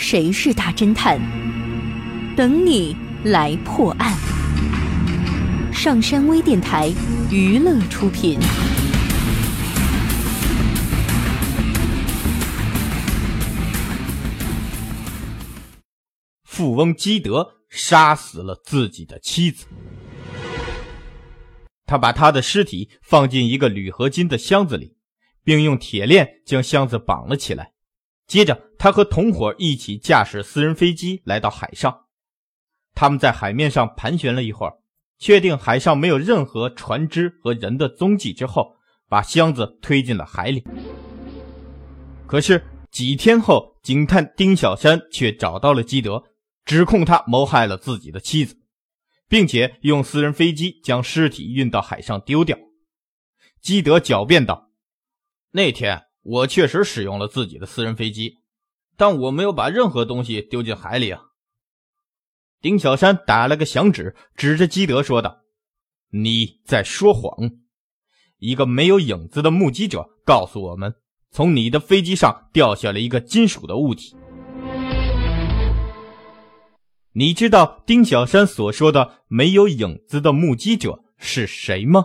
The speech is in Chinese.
谁是大侦探？等你来破案。上山微电台娱乐出品。富翁基德杀死了自己的妻子，他把他的尸体放进一个铝合金的箱子里，并用铁链将箱子绑了起来。接着，他和同伙一起驾驶私人飞机来到海上。他们在海面上盘旋了一会儿，确定海上没有任何船只和人的踪迹之后，把箱子推进了海里。可是几天后，警探丁小山却找到了基德。指控他谋害了自己的妻子，并且用私人飞机将尸体运到海上丢掉。基德狡辩道：“那天我确实使用了自己的私人飞机，但我没有把任何东西丢进海里啊。”丁小山打了个响指，指着基德说道：“你在说谎！一个没有影子的目击者告诉我们，从你的飞机上掉下了一个金属的物体。”你知道丁小山所说的没有影子的目击者是谁吗？